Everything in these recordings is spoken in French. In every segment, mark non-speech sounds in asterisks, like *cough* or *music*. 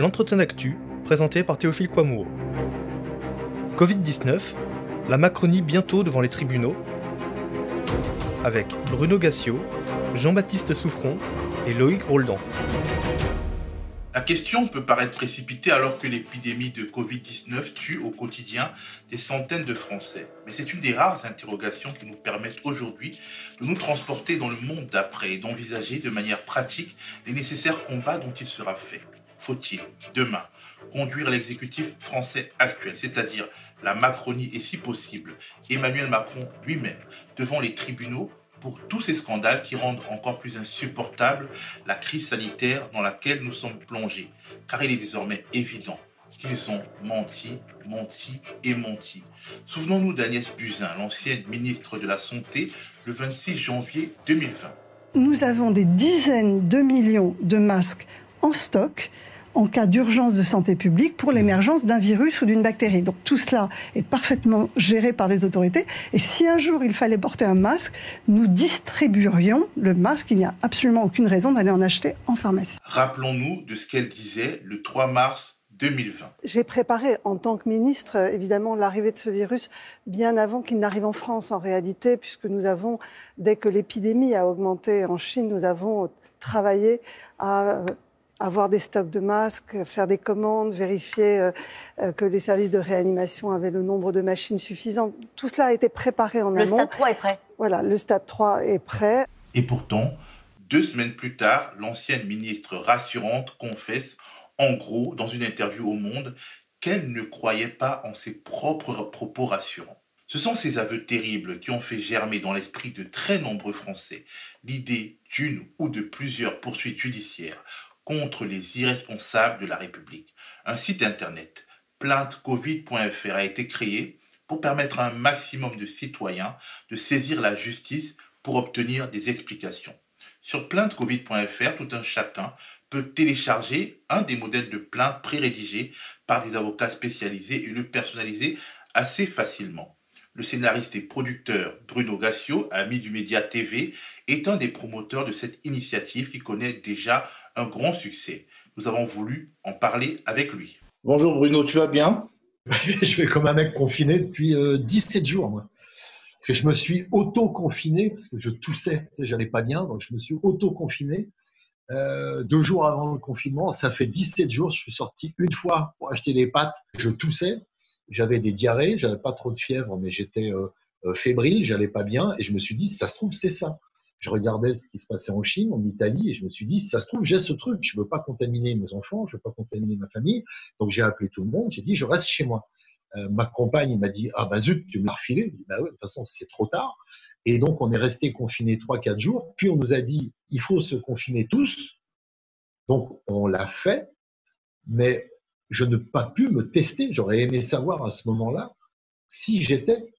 l'entretien d'actu présenté par Théophile Kouamouo. Covid-19, la Macronie bientôt devant les tribunaux, avec Bruno Gassio, Jean-Baptiste Souffron et Loïc Roldan. La question peut paraître précipitée alors que l'épidémie de Covid-19 tue au quotidien des centaines de Français. Mais c'est une des rares interrogations qui nous permettent aujourd'hui de nous transporter dans le monde d'après et d'envisager de manière pratique les nécessaires combats dont il sera fait. Faut-il, demain, conduire l'exécutif français actuel, c'est-à-dire la Macronie et si possible Emmanuel Macron lui-même, devant les tribunaux pour tous ces scandales qui rendent encore plus insupportable la crise sanitaire dans laquelle nous sommes plongés? Car il est désormais évident qu'ils ont menti, menti et menti. Souvenons-nous d'Agnès Buzyn, l'ancienne ministre de la Santé, le 26 janvier 2020. Nous avons des dizaines de millions de masques en stock en cas d'urgence de santé publique pour l'émergence d'un virus ou d'une bactérie. Donc tout cela est parfaitement géré par les autorités. Et si un jour il fallait porter un masque, nous distribuerions le masque. Il n'y a absolument aucune raison d'aller en acheter en pharmacie. Rappelons-nous de ce qu'elle disait le 3 mars 2020. J'ai préparé en tant que ministre, évidemment, l'arrivée de ce virus bien avant qu'il n'arrive en France, en réalité, puisque nous avons, dès que l'épidémie a augmenté en Chine, nous avons travaillé à avoir des stocks de masques, faire des commandes, vérifier euh, euh, que les services de réanimation avaient le nombre de machines suffisant. Tout cela a été préparé en amont. Le stade 3 est prêt. Voilà, le stade 3 est prêt. Et pourtant, deux semaines plus tard, l'ancienne ministre rassurante confesse, en gros, dans une interview au Monde, qu'elle ne croyait pas en ses propres propos rassurants. Ce sont ces aveux terribles qui ont fait germer dans l'esprit de très nombreux Français l'idée d'une ou de plusieurs poursuites judiciaires contre les irresponsables de la République. Un site internet, plaintecovid.fr, a été créé pour permettre à un maximum de citoyens de saisir la justice pour obtenir des explications. Sur plaintecovid.fr, tout un chacun peut télécharger un des modèles de plainte pré-rédigés par des avocats spécialisés et le personnaliser assez facilement. Le scénariste et producteur Bruno Gassio, ami du média TV, est un des promoteurs de cette initiative qui connaît déjà un grand succès. Nous avons voulu en parler avec lui. Bonjour Bruno, tu vas bien? *laughs* Je vais comme un mec confiné depuis 17 euh, jours. Moi. Parce que je me suis auto-confiné, parce que je toussais, tu sais, j'allais pas bien, donc je me suis auto-confiné. Euh, deux jours avant le confinement, ça fait 17 jours, je suis sorti une fois pour acheter des pâtes, je toussais, j'avais des diarrhées, j'avais pas trop de fièvre, mais j'étais euh, euh, fébrile, j'allais pas bien, et je me suis dit, ça se trouve, c'est ça. Je regardais ce qui se passait en Chine, en Italie, et je me suis dit, ça se trouve, j'ai ce truc. Je veux pas contaminer mes enfants, je veux pas contaminer ma famille. Donc j'ai appelé tout le monde, j'ai dit, je reste chez moi. Euh, ma compagne m'a dit, ah bah zut, tu me l'as refilé. Je bah oui, de toute façon, c'est trop tard. Et donc on est resté confiné trois, quatre jours. Puis on nous a dit, il faut se confiner tous. Donc on l'a fait, mais je n'ai pas pu me tester. J'aurais aimé savoir à ce moment-là si j'étais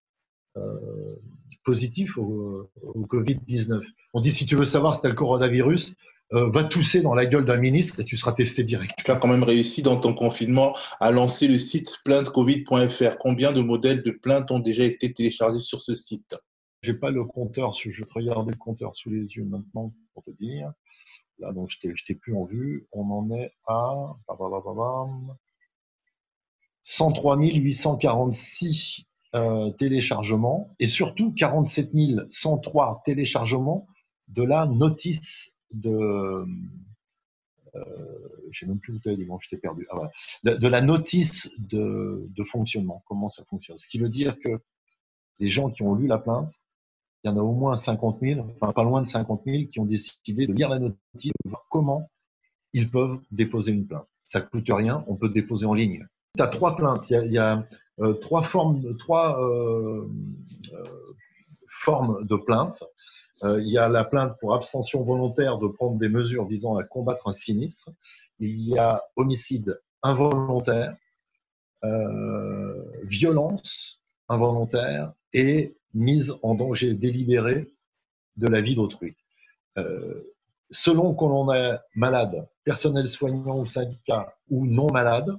euh, positif au, Covid-19. On dit si tu veux savoir si tu as le coronavirus, euh, va tousser dans la gueule d'un ministre et tu seras testé direct. Tu as quand même réussi dans ton confinement à lancer le site plaintecovid.fr. Combien de modèles de plaintes ont déjà été téléchargés sur ce site? J'ai pas le compteur, je vais regarder le compteur sous les yeux maintenant pour te dire. Là, donc, je t'ai plus en vue. On en est à 103 846 euh, téléchargements et surtout 47 103 téléchargements de la notice de. Euh, même plus où tu dit, bon, je t'ai perdu. Ah, de, la notice de, de fonctionnement, comment ça fonctionne. Ce qui veut dire que les gens qui ont lu la plainte il y en a au moins 50 000, enfin pas loin de 50 000, qui ont décidé de lire la notice, de voir comment ils peuvent déposer une plainte. Ça ne coûte rien, on peut déposer en ligne. Tu as trois plaintes, il y a, euh, trois, euh, euh, formes de plainte. il y a la plainte pour abstention volontaire de prendre des mesures visant à combattre un sinistre. Il y a homicide involontaire, violence involontaire et mise en danger délibéré de la vie d'autrui. Selon qu'on en est malade, personnel soignant ou syndicat ou non malade,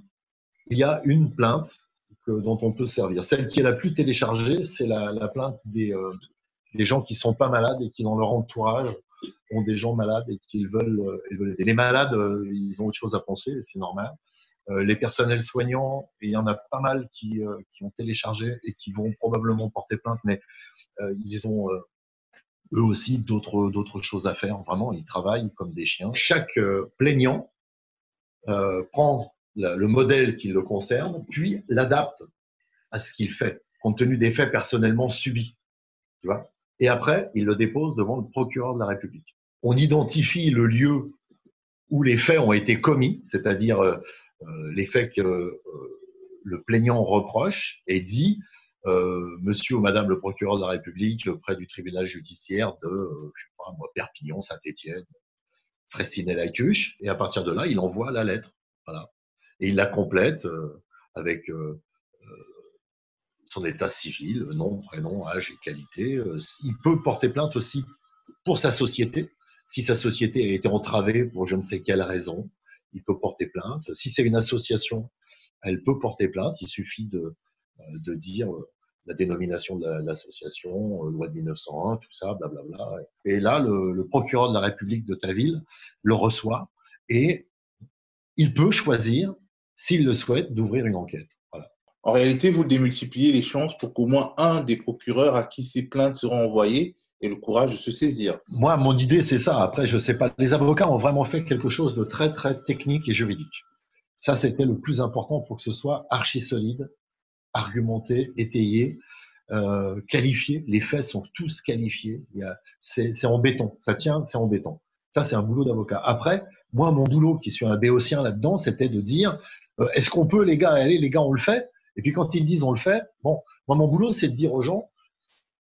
il y a une plainte dont on peut servir. Celle qui est la plus téléchargée, c'est la, plainte des, euh, des, gens qui ne sont pas malades et qui, dans leur entourage, ont des gens malades et qu'ils veulent, ils veulent aider. Les malades, ils ont autre chose à penser, c'est normal. les personnels soignants, il y en a pas mal qui, qui ont téléchargé et qui vont probablement porter plainte, mais ils ont eux aussi d'autres d'autres choses à faire. Vraiment, ils travaillent comme des chiens. Chaque plaignant euh, prend le modèle qui le concerne, puis l'adapte à ce qu'il fait, compte tenu des faits personnellement subis. Tu vois Et après, il le dépose devant le procureur de la République. On identifie le lieu où les faits ont été commis, c'est-à-dire euh, euh, les faits que le plaignant reproche et dit Monsieur ou Madame le procureur de la République près du tribunal judiciaire de, je sais pas moi, Perpignan, Saint-Étienne, la cuche et à partir de là, il envoie la lettre. Voilà. Et il la complète euh, avec euh, euh, son état civil, nom, prénom, âge et qualité. Il peut porter plainte aussi pour sa société. Si sa société a été entravée pour je ne sais quelle raison, il peut porter plainte. Si c'est une association, elle peut porter plainte. Il suffit de, de dire la dénomination de l'association, loi de 1901, tout ça, blablabla. Et là, le, procureur de la République de ta ville le reçoit et il peut choisir, s'il le souhaite, d'ouvrir une enquête. Voilà. En réalité, vous démultipliez les chances pour qu'au moins un des procureurs à qui ces plaintes seront envoyées ait le courage de se saisir. Moi, mon idée, c'est ça. Après, je ne sais pas. Les avocats ont vraiment fait quelque chose de très, très technique et juridique. Ça, c'était le plus important pour que ce soit archi solide argumenté, étayé, euh, qualifié. Les faits sont tous qualifiés. C'est en béton. Ça tient, c'est en béton. Ça, c'est un boulot d'avocat. Après, moi, mon boulot, qui suis un béotien là-dedans, c'était de dire est-ce qu'on peut, les gars, allez, les gars, on le fait? Et puis quand ils disent on le fait, bon, moi, mon boulot, c'est de dire aux gens,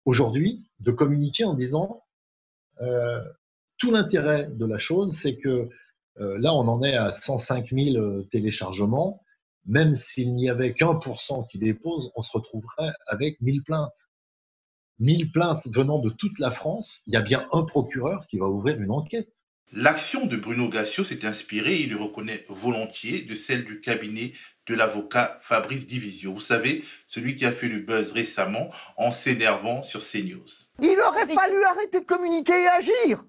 aujourd'hui, de communiquer en disant euh, tout l'intérêt de la chose, c'est que euh, là, on en est à 105 000 téléchargements même s'il n'y avait qu'un pour cent qui dépose, on se retrouverait avec 1000 plaintes. 1000 plaintes venant de toute la France, il y a bien un procureur qui va ouvrir une enquête. L'action de Bruno Gassio s'est inspirée, il le reconnaît volontiers, de celle du cabinet de l'avocat Fabrice Divisio. Vous savez, celui qui a fait le buzz récemment en s'énervant sur CNews. Il aurait fallu arrêter de communiquer et agir.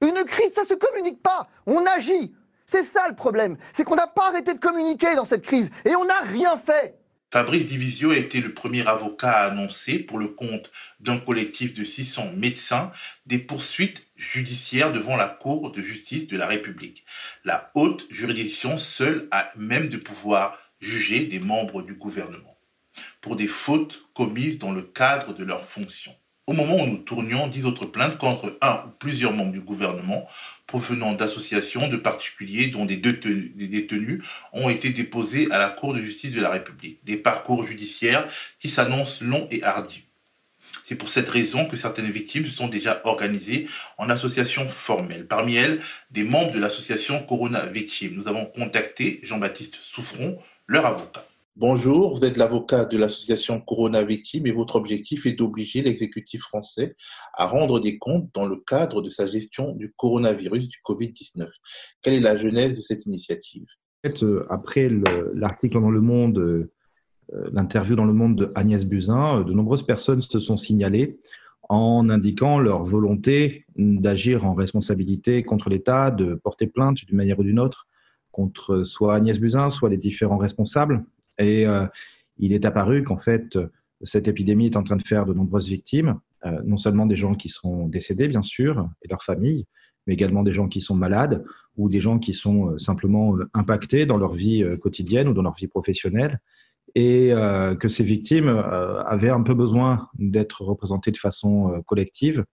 Une crise, ça se communique pas, on agit. C'est ça le problème, c'est qu'on n'a pas arrêté de communiquer dans cette crise et on n'a rien fait. Fabrice Divisio a été le premier avocat à annoncer, pour le compte d'un collectif de 600 médecins, des poursuites judiciaires devant la Cour de justice de la République. La haute juridiction seule a même de pouvoir juger des membres du gouvernement pour des fautes commises dans le cadre de leurs fonctions. Au moment où nous tournions, dix autres plaintes contre un ou plusieurs membres du gouvernement provenant d'associations, de particuliers, dont des détenus, ont été déposées à la Cour de justice de la République. Des parcours judiciaires qui s'annoncent longs et hardis. C'est pour cette raison que certaines victimes sont déjà organisées en associations formelles. Parmi elles, des membres de l'association Corona Victimes. Nous avons contacté Jean-Baptiste Souffron, leur avocat. Bonjour, vous êtes l'avocat de l'association Corona Victime et votre objectif est d'obliger l'exécutif français à rendre des comptes dans le cadre de sa gestion du coronavirus du Covid-19. Quelle est la genèse de cette initiative? Euh, Après l'article dans Le Monde, euh, l'interview dans Le Monde de Agnès Buzyn, euh, de nombreuses personnes se sont signalées en indiquant leur volonté d'agir en responsabilité contre l'État, de porter plainte d'une manière ou d'une autre contre soit Agnès Buzyn, soit les différents responsables. Et euh, il est apparu qu'en fait, cette épidémie est en train de faire de nombreuses victimes, euh, non seulement des gens qui sont décédés, bien sûr, et leurs familles, mais également des gens qui sont malades ou des gens qui sont euh, simplement impactés dans leur vie quotidienne ou dans leur vie professionnelle, et que ces victimes avaient un peu besoin d'être représentées de façon collective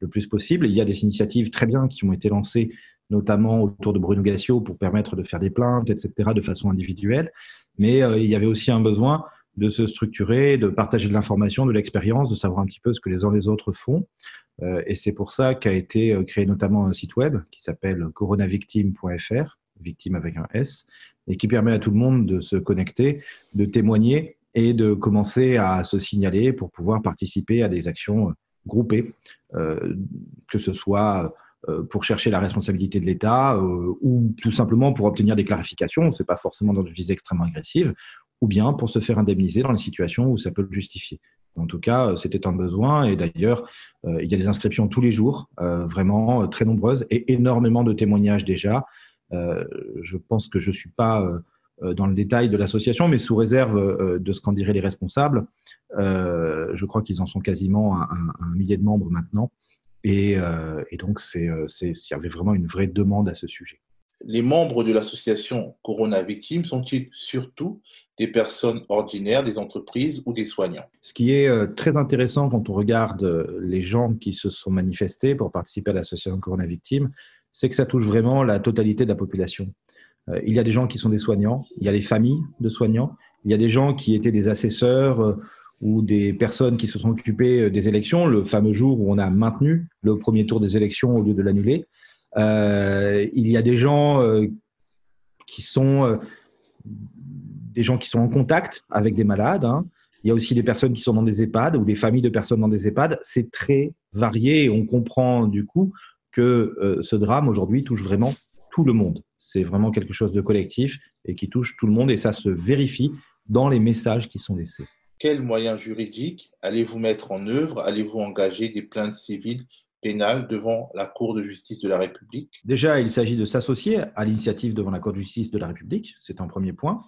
le plus possible. Il y a des initiatives très bien qui ont été lancées, notamment autour de Bruno Gassio, pour permettre de faire des plaintes, etc., de façon individuelle mais euh, il y avait aussi un besoin de se structurer, de partager de l'information, de l'expérience, de savoir un petit peu ce que les uns les autres font. Euh, et c'est pour ça qu'a été euh, créé notamment un site web qui s'appelle coronavictime.fr, victime avec un S, et qui permet à tout le monde de se connecter, de témoigner et de commencer à se signaler pour pouvoir participer à des actions groupées, que ce soit euh, pour chercher la responsabilité de l'État euh, ou tout simplement pour obtenir des clarifications, ce n'est pas forcément dans une visée extrêmement agressive, ou bien pour se faire indemniser dans les situations où ça peut le justifier. En tout cas, c'était un besoin. Et d'ailleurs, il y a des inscriptions tous les jours, vraiment très nombreuses, et énormément de témoignages déjà. Je pense que je ne suis pas dans le détail de l'association, mais sous réserve de ce qu'en diraient les responsables. je crois qu'ils en sont quasiment à, un millier de membres maintenant. Et, et donc, il y avait vraiment une vraie demande à ce sujet les membres de l'association Corona Victimes sont-ils surtout des personnes ordinaires, des entreprises ou des soignants? Ce qui est euh, très intéressant quand on regarde euh, les gens qui se sont manifestés pour participer à l'association Corona Victimes, c'est que ça touche vraiment la totalité de la population. Euh, il y a des gens qui sont des soignants, il y a des familles de soignants, il y a des gens qui étaient des assesseurs ou des personnes qui se sont occupées des élections, le fameux jour où on a maintenu le premier tour des élections au lieu de l'annuler. Euh, il y a des gens euh, qui sont euh, des gens qui sont en contact avec des malades. Hein. Il y a aussi des personnes qui sont dans des EHPAD ou des familles de personnes dans des EHPAD. C'est très varié et on comprend du coup que ce drame aujourd'hui touche vraiment tout le monde. C'est vraiment quelque chose de collectif et qui touche tout le monde et ça se vérifie dans les messages qui sont laissés. Quels moyens juridiques allez-vous mettre en œuvre? Allez-vous engager des plaintes civiles pénale devant la Cour de justice de la République? Déjà, il s'agit de s'associer à l'initiative devant la Cour de justice de la République, c'est un premier point.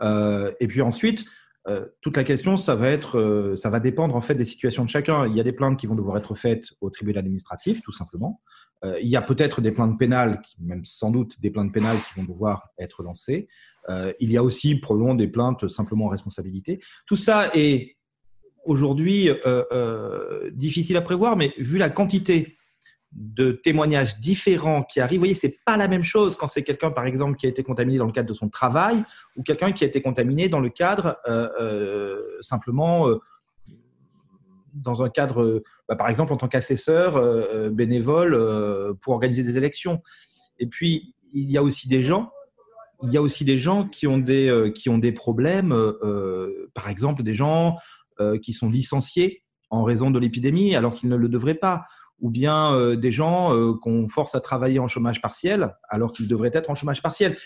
Euh, et puis ensuite, euh, toute la question, ça va être, euh, ça va dépendre en fait des situations de chacun. Il y a des plaintes qui vont devoir être faites au tribunal administratif, tout simplement. il y a peut-être des plaintes pénales, même sans doute des plaintes pénales qui vont devoir être lancées. il y a aussi probablement des plaintes simplement en responsabilité. Tout ça est aujourd'hui euh, euh, difficile à prévoir, mais vu la quantité de témoignages différents qui arrivent, vous voyez, c'est pas la même chose quand c'est quelqu'un, par exemple, qui a été contaminé dans le cadre de son travail ou quelqu'un qui a été contaminé dans le cadre euh, simplement dans un cadre, bah, par exemple, en tant qu'assesseur bénévole pour organiser des élections. Et puis, il y a aussi des gens il y a aussi des gens qui ont des, qui ont des problèmes, par exemple des gens euh, qui sont licenciés en raison de l'épidémie alors qu'ils ne le devraient pas, ou bien euh, des gens euh, qu'on force à travailler en chômage partiel alors qu'ils devraient être en chômage partiel.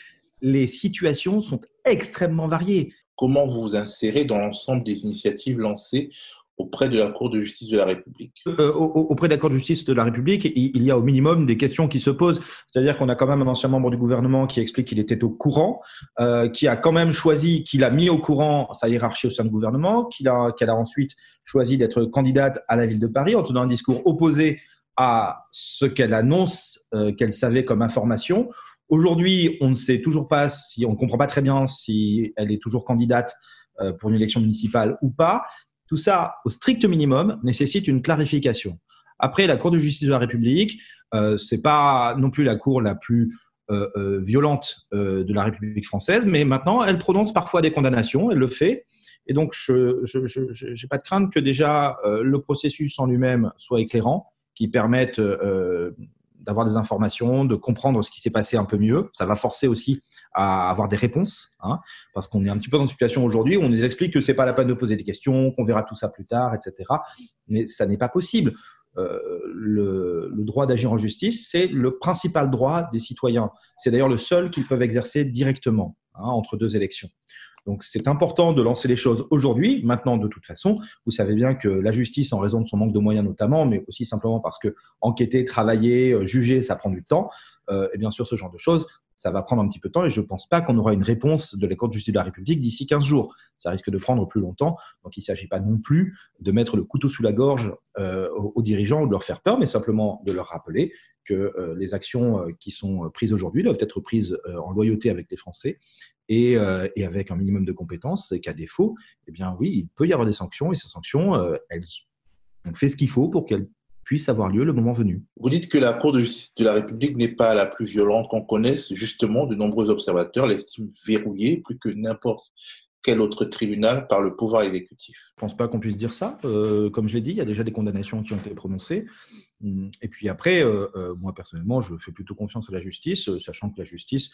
Les situations sont extrêmement variées. Comment vous vous insérez dans l'ensemble des initiatives lancées auprès de la Cour de justice de la République euh, Auprès de la Cour de justice de la République, il y a au minimum des questions qui se posent. C'est-à-dire qu'on a quand même un ancien membre du gouvernement qui explique qu'il était au courant, euh, qui a quand même choisi, qu'il a mis au courant sa hiérarchie au sein du gouvernement, qu'elle a, a ensuite choisi d'être candidate à la ville de Paris en tenant un discours opposé à ce qu'elle annonce euh, qu'elle savait comme information. Aujourd'hui, on ne sait toujours pas si, on ne comprend pas très bien si elle est toujours candidate pour une élection municipale ou pas. Tout ça, au strict minimum, nécessite une clarification. Après, la Cour de justice de la République, euh, c'est pas non plus la Cour la plus euh, euh, violente euh, de la République française, mais maintenant, elle prononce parfois des condamnations, elle le fait. Et donc, je n'ai pas de crainte que déjà le processus en lui-même soit éclairant, qui permette d'avoir des informations, de comprendre ce qui s'est passé un peu mieux. Ça va forcer aussi à avoir des réponses, hein, parce qu'on est un petit peu dans une situation aujourd'hui où on nous explique que c'est pas la peine de poser des questions, qu'on verra tout ça plus tard, etc. Mais ça n'est pas possible. Euh, le, droit d'agir en justice, c'est le principal droit des citoyens. C'est d'ailleurs le seul qu'ils peuvent exercer directement hein, entre deux élections. Donc c'est important de lancer les choses aujourd'hui. Maintenant, de toute façon, vous savez bien que la justice, en raison de son manque de moyens notamment, mais aussi simplement parce que enquêter, travailler, euh, juger, ça prend du temps. Euh, et bien sûr, ce genre de choses, ça va prendre un petit peu de temps et je ne pense pas qu'on aura une réponse de la Cour de justice de la République d'ici 15 jours. Ça risque de prendre plus longtemps. Donc il ne s'agit pas non plus de mettre le couteau sous la gorge euh, aux, dirigeants ou de leur faire peur, mais simplement de leur rappeler que euh, les actions euh, qui sont prises aujourd'hui doivent être prises en loyauté avec les Français et, et, avec un minimum de compétences et qu'à défaut, eh bien oui, il peut y avoir des sanctions et ces sanctions, elles ont fait ce qu'il faut pour qu'elles puisse avoir lieu le moment venu. Vous dites que la Cour de justice de la République n'est pas la plus violente qu'on connaisse. Justement, de nombreux observateurs l'estiment verrouillée plus que n'importe quel autre tribunal par le pouvoir exécutif. Je ne pense pas qu'on puisse dire ça. Euh, comme je l'ai dit, il y a déjà des condamnations qui ont été prononcées. Et puis après, euh, euh, moi personnellement, je fais plutôt confiance à la justice, sachant que la justice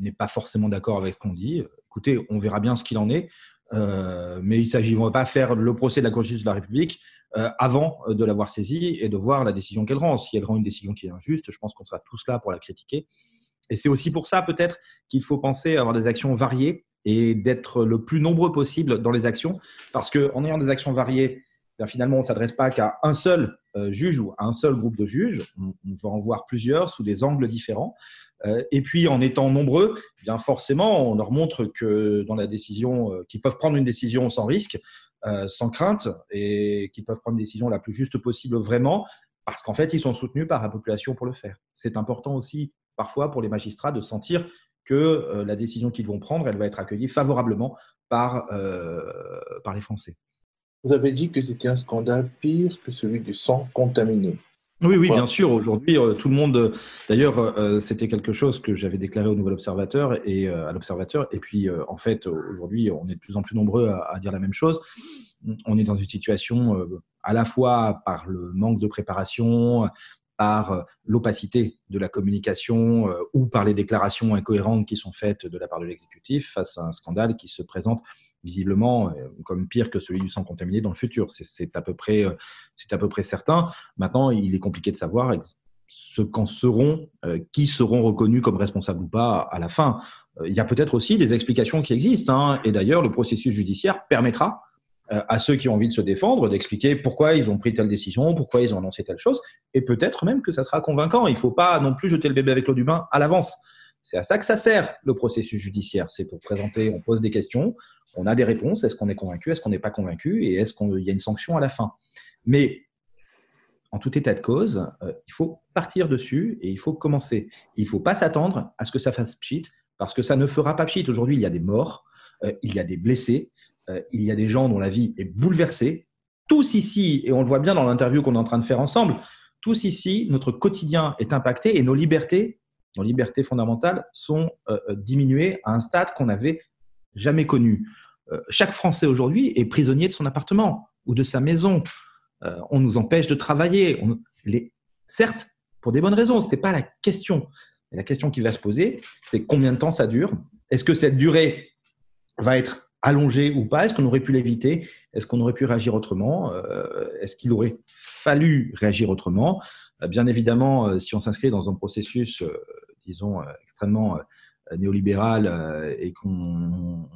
n'est pas forcément d'accord avec ce qu'on dit. Écoutez, on verra bien ce qu'il en est. mais il ne s'agit pas faire le procès de la Cour de justice de la République avant euh, de l'avoir saisie et de voir la décision qu'elle rend. Si elle rend une décision qui est injuste, je pense qu'on sera tous là pour la critiquer. Et c'est aussi pour ça peut-être qu'il faut penser à avoir des actions variées et d'être le plus nombreux possible dans les actions, parce qu'en ayant des actions variées, eh finalement, on ne s'adresse pas qu'à un seul euh, juge ou à un seul groupe de juges, on, va en voir plusieurs sous des angles différents. Euh, et puis, en étant nombreux, bien forcément, on leur montre que dans la décision, euh, qu'ils peuvent prendre une décision sans risque, sans crainte, et qu'ils peuvent prendre une décision la plus juste possible vraiment, parce qu'en fait, ils sont soutenus par la population pour le faire. C'est important aussi, parfois, pour les magistrats de sentir que la décision qu'ils vont prendre, elle va être accueillie favorablement par, par les Français. Vous avez dit que c'était un scandale pire que celui du sang contaminé. Oui, oui, bien sûr. Aujourd'hui, euh, tout le monde. D'ailleurs, euh, c'était quelque chose que j'avais déclaré au Nouvel Observateur et euh, à l'Observateur. Et puis, en fait, aujourd'hui, on est de plus en plus nombreux à, dire la même chose. On est dans une situation à la fois par le manque de préparation, par l'opacité de la communication ou par les déclarations incohérentes qui sont faites de la part de l'exécutif face à un scandale qui se présente visiblement euh, comme pire que celui du sang contaminé dans le futur. C'est à, peu près, euh, à peu près certain. Maintenant, il est compliqué de savoir ce qu'en seront, euh, qui seront reconnus comme responsables ou pas à la fin. Il y a peut-être aussi des explications qui existent. Hein. et d'ailleurs, le processus judiciaire permettra à ceux qui ont envie de se défendre d'expliquer pourquoi ils ont pris telle décision, pourquoi ils ont annoncé telle chose, et peut-être même que ça sera convaincant. Il ne faut pas non plus jeter le bébé avec l'eau du bain à l'avance. C'est à ça que ça sert le processus judiciaire. C'est pour présenter, on pose des questions, on a des réponses. Est-ce qu'on est convaincu Est-ce qu'on n'est pas convaincu Et est-ce qu'il y a une sanction à la fin Mais en tout état de cause, euh, il faut partir dessus et il faut commencer. Il ne faut pas s'attendre à ce que ça fasse pchit, parce que ça ne fera pas pchit. Aujourd'hui, il y a des morts, euh, il y a des blessés, euh, il y a des gens dont la vie est bouleversée. Tous ici, et on le voit bien dans l'interview qu'on est en train de faire ensemble, tous ici, notre quotidien est impacté et nos libertés, nos libertés fondamentales sont diminuées à un stade qu'on n'avait jamais connu. Euh, chaque Français aujourd'hui est prisonnier de son appartement ou de sa maison. Euh, on nous empêche de travailler. certes, pour des bonnes raisons, ce n'est pas la question. La question qui va se poser, c'est combien de temps ça dure? Est-ce que cette durée va être allongée ou pas? Est-ce qu'on aurait pu l'éviter? Est-ce qu'on aurait pu réagir autrement? Euh, Est-ce qu'il aurait fallu réagir autrement? Bien évidemment, si on s'inscrit dans un processus, disons, extrêmement euh, néolibéral euh, et qu'on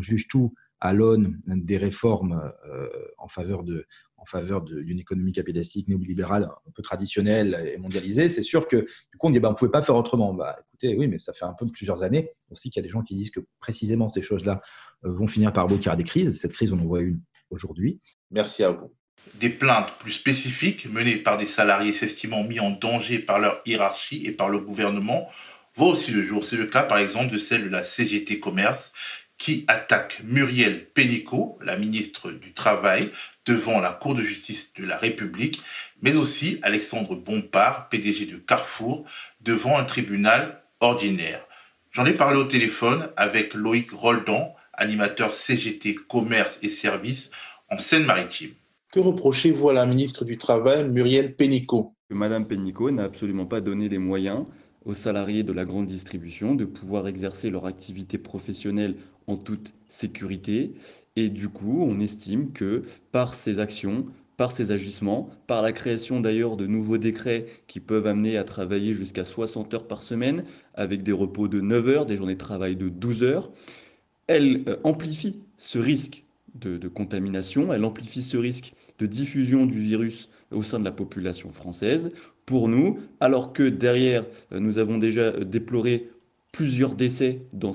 juge tout à l'aune des réformes euh, en faveur de en faveur d'une économie capitalistique néolibérale un peu traditionnelle et mondialisée, c'est sûr que du coup on dit bah, on ne pouvait pas faire autrement. Bah, écoutez, oui, mais ça fait un peu plusieurs années aussi qu'il y a des gens qui disent que précisément ces choses-là vont finir par aboutir à des crises. Cette crise, on en voit une aujourd'hui. Merci à vous. Des plaintes plus spécifiques menées par des salariés s'estimant mis en danger par leur hiérarchie et par le gouvernement voit aussi le jour. C'est le cas par exemple de celle de la CGT Commerce qui attaque Muriel Pénicaud, la ministre du Travail, devant la Cour de justice de la République, mais aussi Alexandre Bompard, PDG de Carrefour, devant un tribunal ordinaire. J'en ai parlé au téléphone avec Loïc Roldan, animateur CGT Commerce et Services en Seine-Maritime. Que reprochez-vous à la ministre du Travail, Muriel Pénicaud? Madame Pénicaud n'a absolument pas donné les moyens aux salariés de la grande distribution de pouvoir exercer leur activité professionnelle en toute sécurité. Et du coup, on estime que par ces actions, par ces agissements, par la création d'ailleurs de nouveaux décrets qui peuvent amener à travailler jusqu'à 60 heures par semaine, avec des repos de 9 heures, des journées de travail de 12 heures, elle euh, amplifie ce risque de, de contamination, elle amplifie ce risque de diffusion du virus au sein de la population française pour nous, alors que derrière, euh, nous avons déjà euh, déploré plusieurs décès dans,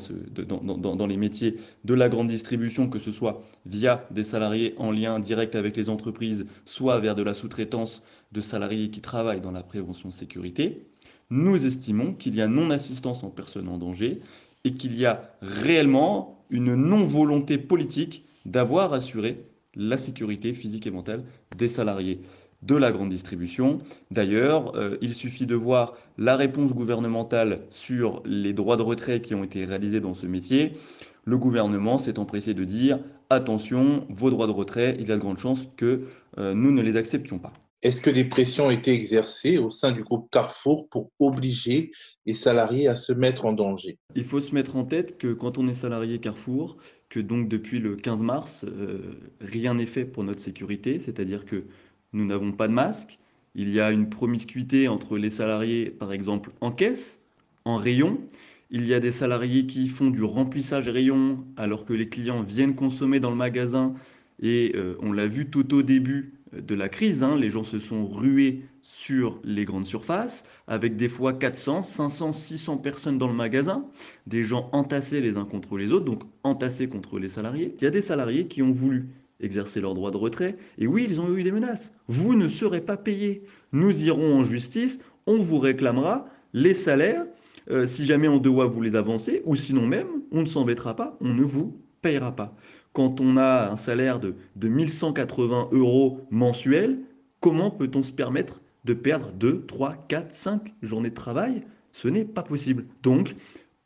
les métiers de la grande distribution, que ce soit via des salariés en lien direct avec les entreprises, soit vers de la sous-traitance de salariés qui travaillent dans la prévention sécurité. Nous estimons qu'il y a non-assistance en personne en danger et qu'il y a réellement une non-volonté politique d'avoir assuré la sécurité physique et mentale des salariés de la grande distribution. D'ailleurs, euh, il suffit de voir la réponse gouvernementale sur les droits de retrait qui ont été réalisés dans ce métier. Le gouvernement s'est empressé de dire attention, vos droits de retrait, il y a de grandes chances que euh, nous ne les acceptions pas. Est-ce que des pressions ont été exercées au sein du groupe Carrefour pour obliger les salariés à se mettre en danger? Il faut se mettre en tête que quand on est salarié Carrefour, que donc depuis le 15 mars, euh, rien n'est fait pour notre sécurité, c'est-à-dire que nous n'avons pas de masque. Il y a une promiscuité entre les salariés, par exemple, en caisse, en rayon. Il y a des salariés qui font du remplissage rayon alors que les clients viennent consommer dans le magasin. Et euh, on l'a vu tout au début de la crise, hein, les gens se sont rués sur les grandes surfaces, avec des fois 400, 500, 600 personnes dans le magasin, des gens entassés les uns contre les autres, donc entassés contre les salariés. Il y a des salariés qui ont voulu exercer leur droit de retrait, et oui, ils ont eu des menaces. Vous ne serez pas payé. Nous irons en justice, on vous réclamera les salaires euh, si jamais on doit vous les avancer, ou sinon même, on ne s'embêtera pas, on ne vous payera pas. Quand on a un salaire de, de 1180 euros mensuels, comment peut-on se permettre de perdre 2, 3, 4, 5 journées de travail? Ce n'est pas possible. Donc,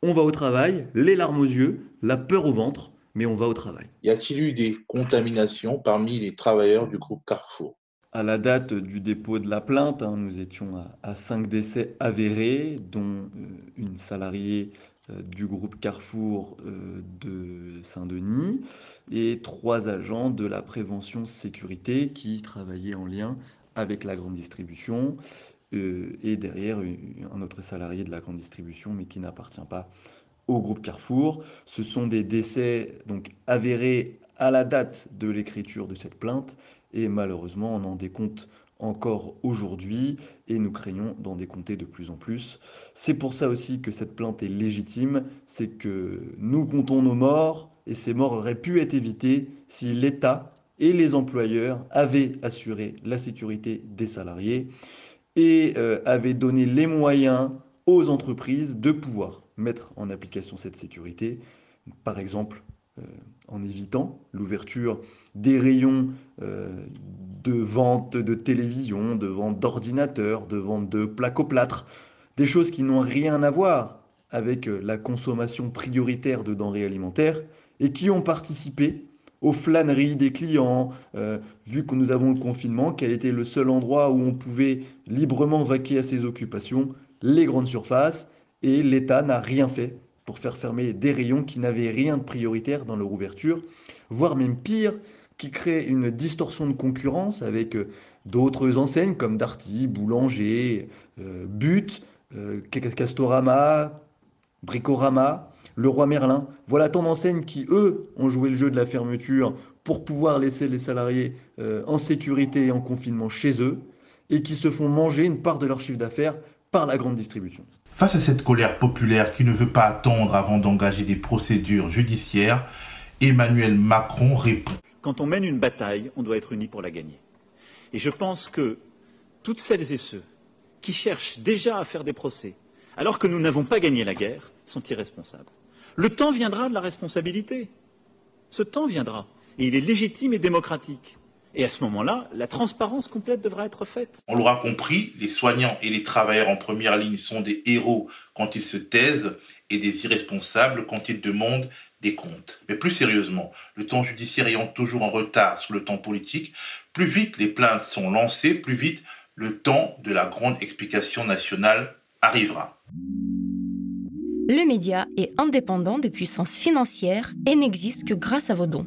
on va au travail, les larmes aux yeux, la peur au ventre, mais on va au travail. Y a-t-il eu des contaminations parmi les travailleurs du groupe Carrefour? À la date du dépôt de la plainte, hein, nous étions à, 5 décès avérés, dont euh, une salariée euh, du groupe Carrefour euh, de Saint-Denis et trois agents de la prévention sécurité qui travaillaient en lien avec la grande distribution et derrière un autre salarié de la grande distribution mais qui n'appartient pas au groupe Carrefour. Ce sont des décès donc avérés à la date de l'écriture de cette plainte et malheureusement, on en décompte encore aujourd'hui et nous craignons d'en décompter de plus en plus. C'est pour ça aussi que cette plainte est légitime, c'est que nous comptons nos morts et ces morts auraient pu être évitées si l'État et les employeurs avaient assuré la sécurité des salariés et euh, avaient donné les moyens aux entreprises de pouvoir mettre en application cette sécurité. Par exemple, euh, en évitant l'ouverture des rayons euh, de vente de télévision, de vente d'ordinateurs, de vente de plaques au plâtre, des choses qui n'ont rien à voir avec euh, la consommation prioritaire de denrées alimentaires et qui ont participé aux flâneries des clients, vu que nous avons le confinement, quel était le seul endroit où on pouvait librement vaquer à ses occupations, les grandes surfaces, et l'État n'a rien fait pour faire fermer des rayons qui n'avaient rien de prioritaire dans leur ouverture, voire même pire, qui crée une distorsion de concurrence avec euh, d'autres enseignes comme Darty, Boulanger, euh, But, euh, Castorama, Bricorama, Leroy Merlin. Voilà tant d'enseignes qui, eux, ont joué le jeu de la fermeture pour pouvoir laisser les salariés en sécurité et en confinement chez eux et qui se font manger une part de leur chiffre d'affaires par la grande distribution. Face à cette colère populaire qui ne veut pas attendre avant d'engager des procédures judiciaires, Emmanuel Macron répond. Quand on mène une bataille, on doit être unis pour la gagner. Et je pense que toutes celles et ceux qui cherchent déjà à faire des procès, alors que nous n'avons pas gagné la guerre, sont irresponsables. Le temps viendra de la responsabilité. Ce temps viendra. Et il est légitime et démocratique. Et à ce moment-là, la transparence complète devra être faite. On l'aura compris, les soignants et les travailleurs en première ligne sont des héros quand ils se taisent et des irresponsables quand ils demandent des comptes. Mais plus sérieusement, le temps judiciaire ayant toujours en retard sur le temps politique, plus vite les plaintes sont lancées, plus vite le temps de la grande explication nationale arrivera. Le média est indépendant des puissances financières et n'existe que grâce à vos dons